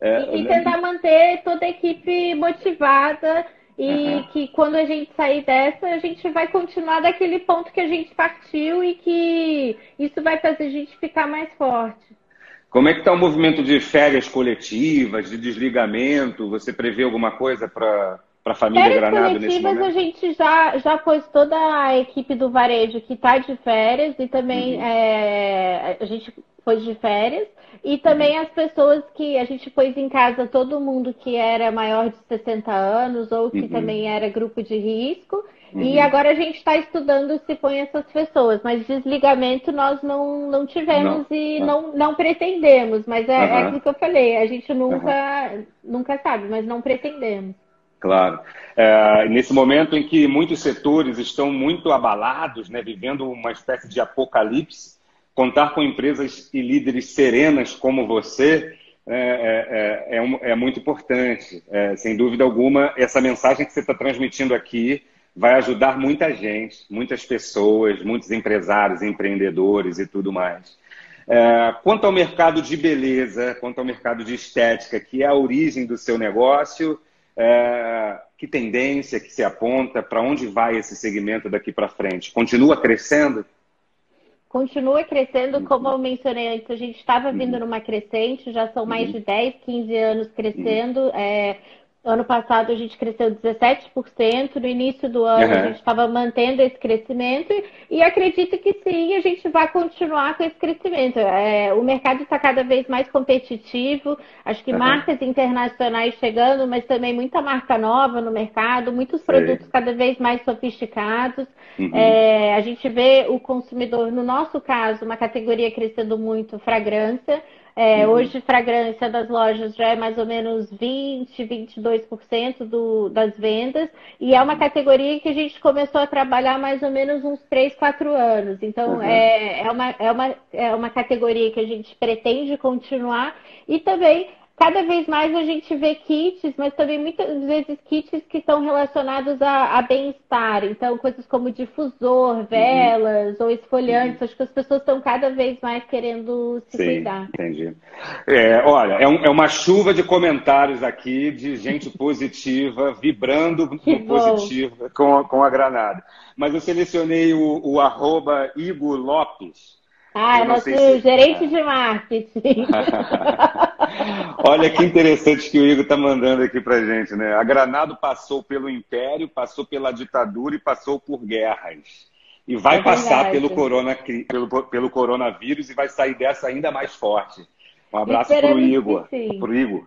É, e, e, tentar manter toda a equipe motivada e uhum. que quando a gente sair dessa, a gente vai continuar daquele ponto que a gente partiu e que isso vai fazer a gente ficar mais forte. Como é que está o movimento de férias coletivas, de desligamento? Você prevê alguma coisa para para a família férias Granado nesse momento? a gente já, já pôs toda a equipe do varejo que está de férias e também uhum. é, a gente pôs de férias e também uhum. as pessoas que a gente pôs em casa todo mundo que era maior de 60 anos ou que uhum. também era grupo de risco e uhum. agora a gente está estudando se põe essas pessoas, mas desligamento nós não, não tivemos não, e não. não, não pretendemos, mas é, é aquilo que eu falei, a gente nunca, nunca sabe, mas não pretendemos. Claro. É, nesse momento em que muitos setores estão muito abalados, né, vivendo uma espécie de apocalipse, contar com empresas e líderes serenas como você é, é, é, é muito importante. É, sem dúvida alguma, essa mensagem que você está transmitindo aqui vai ajudar muita gente, muitas pessoas, muitos empresários, empreendedores e tudo mais. É, quanto ao mercado de beleza, quanto ao mercado de estética, que é a origem do seu negócio, é, que tendência que se aponta, para onde vai esse segmento daqui para frente? Continua crescendo? Continua crescendo, como eu mencionei antes, a gente estava vindo uhum. numa crescente, já são mais uhum. de 10, 15 anos crescendo. Uhum. É, Ano passado a gente cresceu 17%, no início do ano uhum. a gente estava mantendo esse crescimento e acredito que sim, a gente vai continuar com esse crescimento. É, o mercado está cada vez mais competitivo, acho que uhum. marcas internacionais chegando, mas também muita marca nova no mercado, muitos produtos cada vez mais sofisticados. Uhum. É, a gente vê o consumidor, no nosso caso, uma categoria crescendo muito, fragrância. É, uhum. Hoje, fragrância das lojas já é mais ou menos 20%, 22% do, das vendas, e é uma categoria que a gente começou a trabalhar mais ou menos uns 3, 4 anos. Então, uhum. é, é, uma, é, uma, é uma categoria que a gente pretende continuar, e também cada vez mais a gente vê kits, mas também muitas vezes kits que estão relacionados a, a bem-estar. Então, coisas como difusor, uhum. velas uhum. ou esfoliantes. Uhum. Acho que as pessoas estão cada vez mais querendo se Sim, cuidar. Entendi. É, olha, é, um, é, uma chuva de comentários aqui de gente positiva, vibrando no positivo com, com a granada. Mas eu selecionei o, o arroba Igor Lopes. Ah, é nosso se... gerente de marketing. Olha que interessante que o Igor está mandando aqui para gente, né? A Granado passou pelo Império, passou pela ditadura e passou por guerras. E vai é passar pelo, corona, pelo, pelo coronavírus e vai sair dessa ainda mais forte. Um abraço para o Igor. Pro Igor.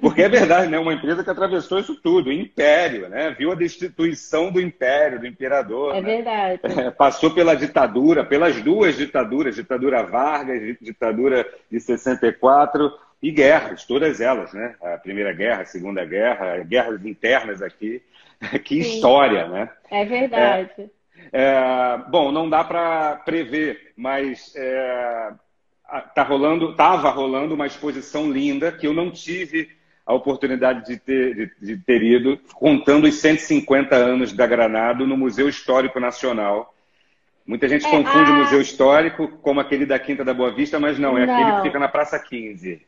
Porque é verdade, né? Uma empresa que atravessou isso tudo, o império, né? Viu a destituição do império, do imperador. É né? verdade. É, passou pela ditadura, pelas duas ditaduras, ditadura Vargas, ditadura de 64 e guerras, todas elas, né? A Primeira Guerra, a Segunda Guerra, guerras internas aqui. Que Sim. história, né? É verdade. É, é, bom, não dá para prever, mas é, tá rolando, estava rolando uma exposição linda que eu não tive a oportunidade de ter, de, de, ter ido, contando os 150 anos da Granado no Museu Histórico Nacional. Muita gente é, confunde a... o Museu Histórico como aquele da Quinta da Boa Vista, mas não, é não. aquele que fica na Praça 15.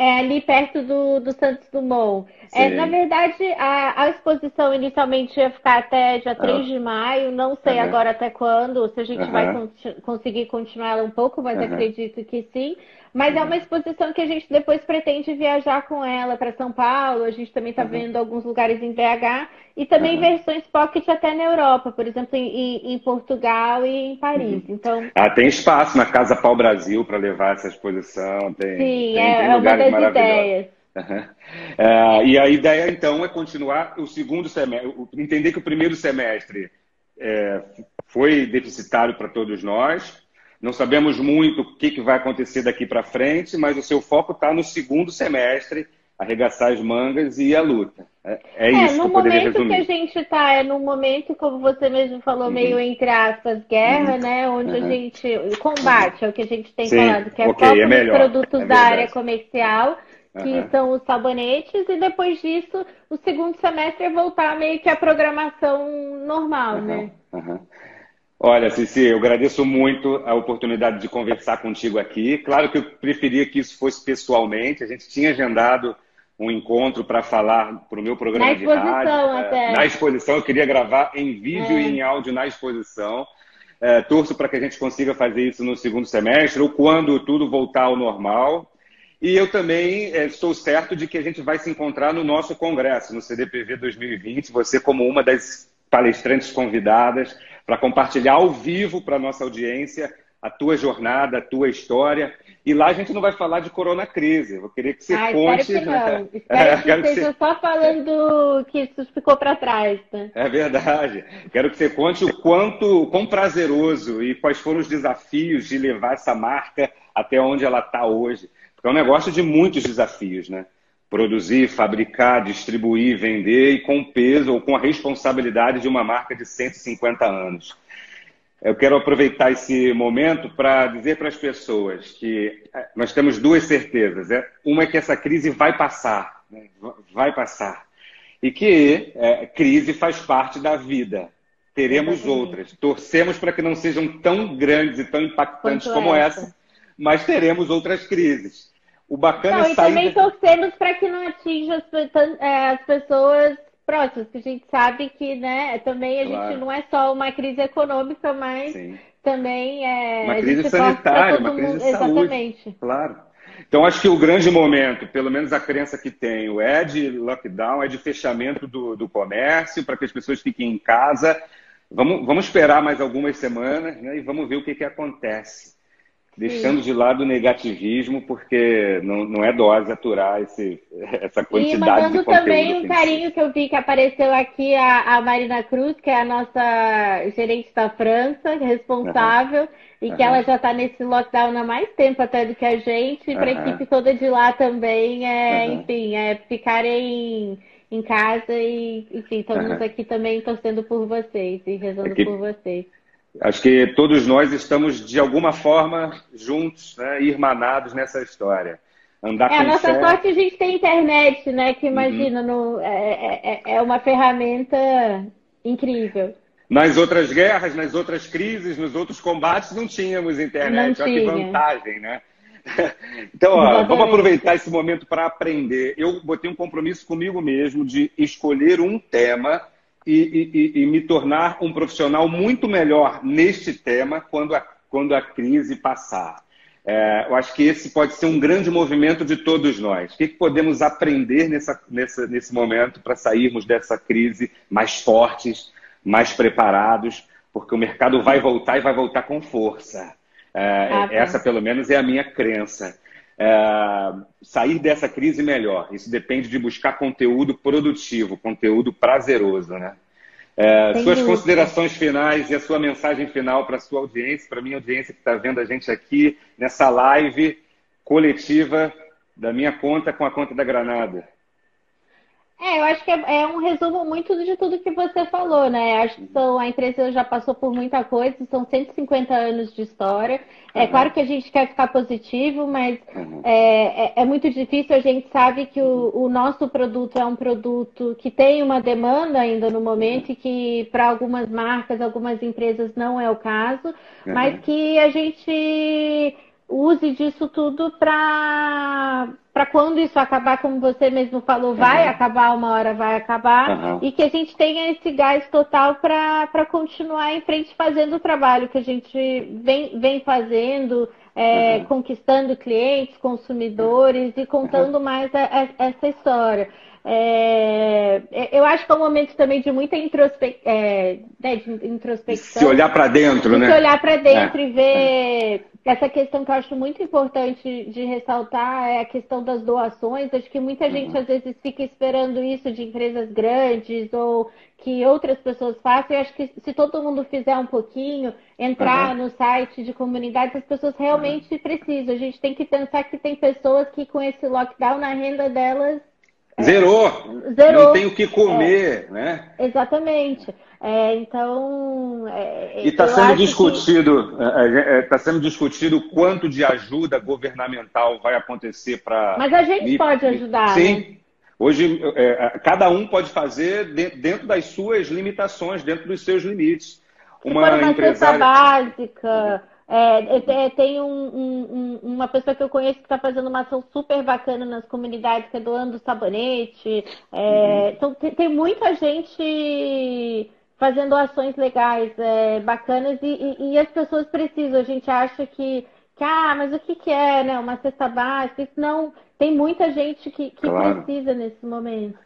É ali perto do, do Santos Dumont. É, na verdade, a, a, exposição inicialmente ia ficar até dia 3 ah. de maio, não sei uhum. agora até quando, se a gente uhum. vai con conseguir continuar ela um pouco, mas uhum. acredito que sim. Mas é uma exposição que a gente depois pretende viajar com ela para São Paulo. A gente também está vendo alguns lugares em BH e também versões pocket até na Europa, por exemplo, em, em Portugal e em Paris. Uhum. Então, ah, tem espaço na Casa Pau Brasil para levar essa exposição. Tem, sim, tem, é, tem é uma das ideias. Uhum. É, e a ideia, então, é continuar o segundo semestre, entender que o primeiro semestre é, foi deficitário para todos nós, não sabemos muito o que, que vai acontecer daqui para frente, mas o seu foco está no segundo semestre, arregaçar as mangas e a luta. É, é, é isso no que eu poderia momento resumir. que a gente está, é no momento, como você mesmo falou, uhum. meio entre aspas, guerra, uhum. né? Onde uhum. a gente. Combate, é o que a gente tem Sim. falado, que é okay, foco é nos produtos é da área comercial que uhum. são os sabonetes, e depois disso, o segundo semestre é voltar meio que a programação normal, uhum. né? Uhum. Olha, Cici, eu agradeço muito a oportunidade de conversar contigo aqui. Claro que eu preferia que isso fosse pessoalmente. A gente tinha agendado um encontro para falar para o meu programa na de rádio. Até. Na exposição, eu queria gravar em vídeo é. e em áudio na exposição. É, torço para que a gente consiga fazer isso no segundo semestre ou quando tudo voltar ao normal. E eu também é, estou certo de que a gente vai se encontrar no nosso congresso, no CDPV 2020. Você, como uma das palestrantes convidadas, para compartilhar ao vivo para a nossa audiência a tua jornada, a tua história. E lá a gente não vai falar de corona crise. Eu queria que você ah, conte. Espero que não. Espero que esteja você... só falando que isso ficou para trás. Né? É verdade. Quero que você conte o quanto, o quão prazeroso e quais foram os desafios de levar essa marca até onde ela está hoje. Porque é um negócio de muitos desafios, né? Produzir, fabricar, distribuir, vender e com o peso ou com a responsabilidade de uma marca de 150 anos. eu quero aproveitar esse momento para dizer para as pessoas que é, nós temos duas certezas. É? Uma é que essa crise vai passar, né? vai passar. E que é, crise faz parte da vida. Teremos outras. Torcemos para que não sejam tão grandes e tão impactantes Quanto como essa. essa, mas teremos outras crises. O bacana não, é sair... E também torcemos para que não atinja as, é, as pessoas próximas, que a gente sabe que, né, também a claro. gente não é só uma crise econômica, mas Sim. também é. Uma crise sanitária, uma crise de saúde. Exatamente. Claro. Então, acho que o grande momento, pelo menos a crença que tenho, é de lockdown, é de fechamento do, do comércio, para que as pessoas fiquem em casa. Vamos, vamos esperar mais algumas semanas né, e vamos ver o que, que acontece deixando de lado o negativismo, porque não, não é dose aturar esse, essa quantidade e mandando de conteúdo. também um carinho que eu vi que apareceu aqui a, a, Marina Cruz, que é a nossa gerente da França, responsável, uhum. e que uhum. ela já está nesse lockdown há mais tempo até do que a gente, e para a uhum. equipe toda de lá também, é, enfim, é ficarem em casa e, enfim, estamos aqui também torcendo por vocês e rezando por vocês. Acho que todos nós estamos, de alguma forma, juntos, né, irmanados nessa história. Andar é, a nossa fé... sorte a gente tem internet, né? Que imagina, uhum. no, é, é, é uma ferramenta incrível. Nas outras guerras, nas outras crises, nos outros combates, não tínhamos internet. Não Olha que vantagem, né? Então, ó, vamos aproveitar esse momento para aprender. Eu botei um compromisso comigo mesmo de escolher um tema e, e, e, me tornar um profissional muito melhor neste tema quando a, quando a crise passar. É, eu acho que esse pode ser um grande movimento de todos nós. O que, que podemos aprender nessa, nessa, nesse momento para sairmos dessa crise mais fortes, mais preparados, porque o mercado vai voltar e vai voltar com força. É, ah, essa, pelo menos, é a minha crença é, sair dessa crise melhor. Isso depende de buscar conteúdo produtivo, conteúdo prazeroso, né? É, suas considerações finais e a sua mensagem final para a sua audiência, para a minha audiência que está vendo a gente aqui nessa live coletiva da minha conta com a conta da Granada. É, eu acho que é, é, um resumo muito de tudo que você falou, né? Acho que são, a empresa já passou por muita coisa, são 150 anos de história. É uhum. claro que a gente quer ficar positivo, mas uhum. é, é, é, muito difícil. A gente sabe que o, o, nosso produto é um produto que tem uma demanda ainda no momento e que para algumas marcas, algumas empresas não é o caso, uhum. mas que a gente use disso tudo para para quando isso acabar, como você mesmo falou, vai uhum. acabar, uma hora vai acabar, uhum. e que a gente tenha esse gás total para continuar em frente fazendo o trabalho que a gente vem, vem fazendo, é, uhum. conquistando clientes, consumidores e contando mais a, a, essa história. É, eu acho que é um momento também de muita introspe... é, né, de introspecção. Se olhar para dentro, né? Se olhar para dentro é. e ver essa questão que eu acho muito importante de ressaltar é a questão das doações. Acho que muita uhum. gente às vezes fica esperando isso de empresas grandes ou que outras pessoas façam. Eu acho que se todo mundo fizer um pouquinho, entrar uhum. no site de comunidades, as pessoas realmente uhum. precisam. A gente tem que pensar que tem pessoas que com esse lockdown na renda delas Zerou. Zerou. Não tem o que comer, é. né? Exatamente. É, então. É, e está sendo discutido, está é, é, é, sendo discutido o quanto de ajuda governamental vai acontecer para. Mas a gente pode ajudar. Sim. Né? Hoje, cada um pode fazer dentro das suas limitações, dentro dos seus limites. Uma, uma empresária... básica, é, é, é, tem um, um, uma pessoa que eu conheço que está fazendo uma ação super bacana nas comunidades, que é doando sabonete. É, uhum. Então, tem, tem, muita gente fazendo ações legais, é, bacanas, e, e, e, as pessoas precisam. A gente acha que, que ah, mas o que, que é, né? Uma cesta básica? Não, tem muita gente que, que claro. precisa nesse momento.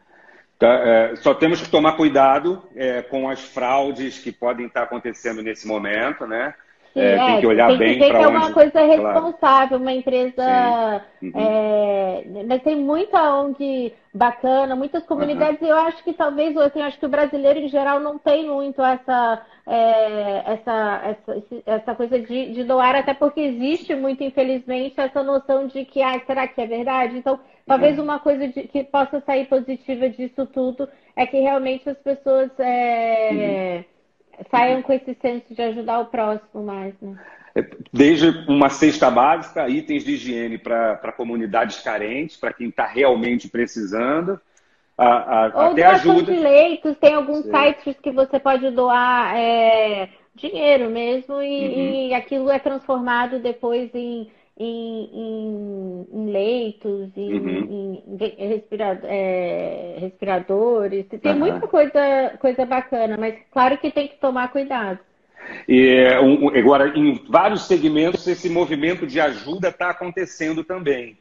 Tá, é, só temos que tomar cuidado é, com as fraudes que podem estar acontecendo nesse momento, né? É, tem que olhar tem bem para onde... que é uma coisa responsável, claro. uma empresa... Uhum. É, mas tem muita ONG bacana, muitas comunidades, uhum. e eu acho que talvez, assim, acho que o brasileiro em geral não tem muito essa, é, essa, essa, essa coisa de, de, doar, até porque existe muito, infelizmente, essa noção de que, ah, será que é verdade? Então, talvez uhum. uma coisa de, que possa sair positiva disso tudo é que realmente as pessoas... Saiam com esse senso de ajudar o próximo mais, né? É, desde uma cesta básica, itens de higiene para comunidades carentes, para quem está realmente precisando, a, a, Ou até ajuda. de leitos, tem alguns Sim. sites que você pode doar é, dinheiro mesmo e, uhum. e, aquilo é transformado depois em, em, em, em leitos, em, uhum. em respira, é, respiradores. Tem uhum. muita coisa, coisa bacana, mas claro que tem que tomar cuidado. E um, agora, em vários segmentos, esse movimento de ajuda está acontecendo também.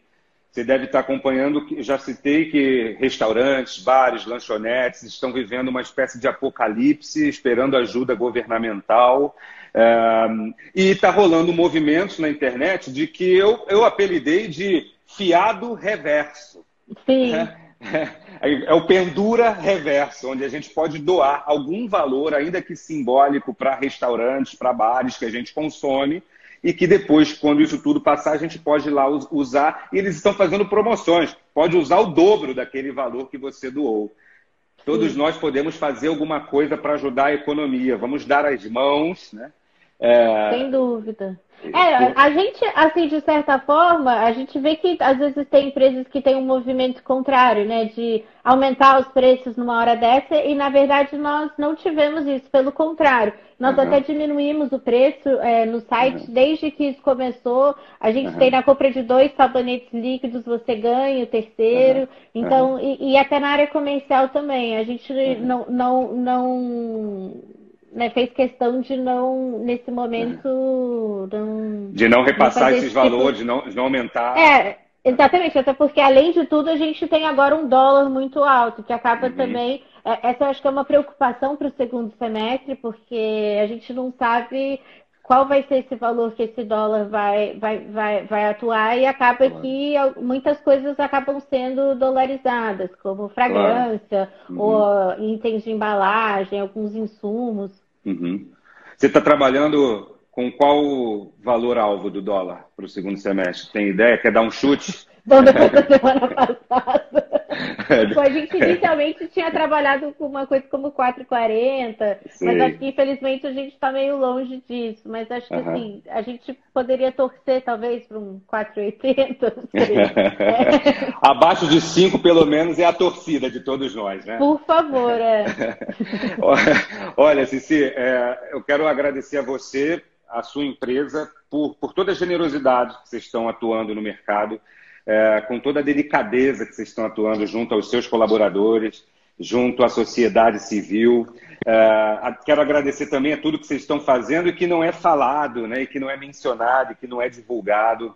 Você deve estar acompanhando, já citei que restaurantes, bares, lanchonetes estão vivendo uma espécie de apocalipse, esperando ajuda governamental. É, e está rolando movimentos na internet de que eu, eu apelidei de fiado reverso. Sim. É, é, é o pendura reverso, onde a gente pode doar algum valor, ainda que simbólico, para restaurantes, para bares que a gente consome, e que depois, quando isso tudo passar, a gente pode ir lá usar. E eles estão fazendo promoções. Pode usar o dobro daquele valor que você doou. Todos Sim. nós podemos fazer alguma coisa para ajudar a economia. Vamos dar as mãos, né? É... Sem dúvida. É, a gente, assim, de certa forma, a gente vê que às vezes tem empresas que têm um movimento contrário, né? De aumentar os preços numa hora dessa, e na verdade nós não tivemos isso, pelo contrário. Nós uhum. até diminuímos o preço é, no site uhum. desde que isso começou. A gente uhum. tem na compra de dois sabonetes líquidos, você ganha o terceiro. Então, e, e, até na área comercial também. A gente não, não, não né, fez questão de não, nesse momento, não, de não repassar não esses tipo... valores, de não, de não aumentar. É, exatamente, até porque além de tudo a gente tem agora um dólar muito alto, que acaba uhum. também. É, essa eu acho que é uma preocupação para o segundo semestre, porque a gente não sabe qual vai ser esse valor que esse dólar vai, vai, vai, vai atuar e acaba claro. que muitas coisas acabam sendo dolarizadas, como fragrância, claro. uhum. ou itens de embalagem, alguns insumos. Uhum. Você está trabalhando com qual valor-alvo do dólar para o segundo semestre? Tem ideia? Quer dar um chute? Bom, depois da semana passada. Tipo, a gente inicialmente tinha trabalhado com uma coisa como 4,40, mas acho que infelizmente a gente está meio longe disso. Mas acho que uhum. assim, a gente poderia torcer talvez para um 4,80. é. Abaixo de 5, pelo menos, é a torcida de todos nós, né? Por favor, é. Olha, Cici, é, eu quero agradecer a você, a sua empresa, por, por toda a generosidade que vocês estão atuando no mercado é, com toda a delicadeza que vocês estão atuando junto aos seus colaboradores, junto à sociedade civil. É, quero agradecer também a tudo que vocês estão fazendo e que não é falado, né, e que não é mencionado, e que não é divulgado.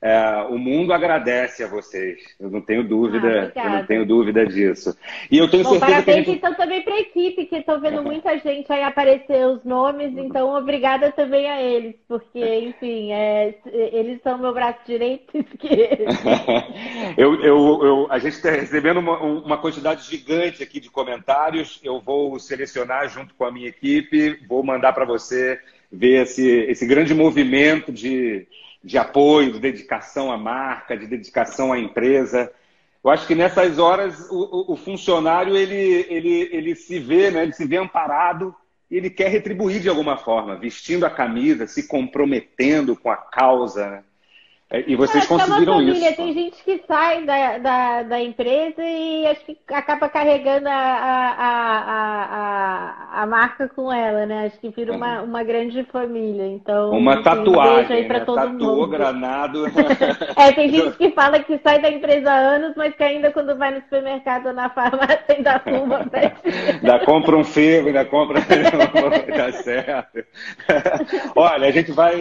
É, o mundo agradece a vocês. Eu não tenho dúvida, ah, eu não tenho dúvida disso. E eu tenho Bom, certeza parabéns, que gente... então também para a equipe, que estou vendo muita gente aí aparecer os nomes, então obrigada também a eles, porque enfim, é, eles são meu braço direito e esquerdo. eu, eu, eu, a gente está recebendo uma, uma quantidade gigante aqui de comentários. Eu vou selecionar junto com a minha equipe, vou mandar para você ver esse, esse grande movimento de de apoio, de dedicação à marca, de dedicação à empresa. Eu acho que nessas horas o, o, funcionário ele, ele, ele se vê, né? ele se vê amparado e ele quer retribuir de alguma forma, vestindo a camisa, se comprometendo com a causa. Né? É, e vocês é, conseguiram é isso. Tem gente que sai da, da, da, empresa e acho que acaba carregando a, a, a, a, marca com ela, né? Acho que vira uma, uma grande família. Então, uma assim, tatuagem, aí pra né? todo Tatuou, mundo. granado. é, tem gente que fala que sai da empresa há anos, mas que ainda quando vai no supermercado ou na farmácia ainda fuma. ainda compra um ferro, ainda compra... tá certo. Olha, a gente vai...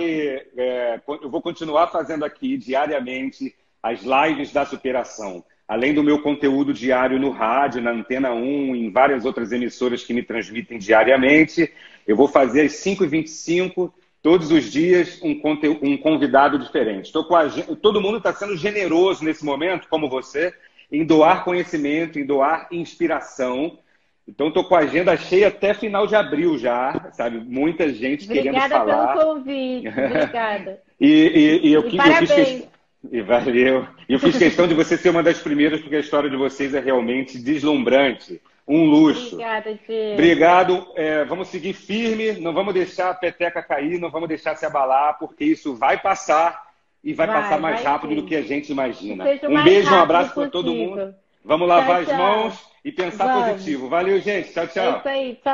É, eu vou continuar fazendo aqui aqui diariamente as lives da superação. Além do meu conteúdo diário no rádio, na Antena 1, em várias outras emissoras que me transmitem diariamente, eu vou fazer às 5h25, todos os dias, um, um convidado diferente. A... Todo mundo está sendo generoso nesse momento, como você, em doar conhecimento, em doar inspiração. Então, estou com a agenda cheia até final de abril já, sabe? Muita gente Obrigada querendo falar. Obrigada pelo convite. Obrigada. e, e, e, eu, e eu. Eu fiz que... E valeu. Eu fiz questão de você ser uma das primeiras, porque a história de vocês é realmente deslumbrante. Um luxo. Obrigada, Diego. Obrigado. É, vamos seguir firme, não vamos deixar a peteca cair, não vamos deixar se abalar, porque isso vai passar e vai, vai passar mais vai rápido sim. do que a gente imagina. Um beijo, um abraço para todo mundo. Vamos lavar tchau, as mãos e pensar Vamos. positivo. Valeu, gente. Tchau, tchau. É isso aí. Tchau.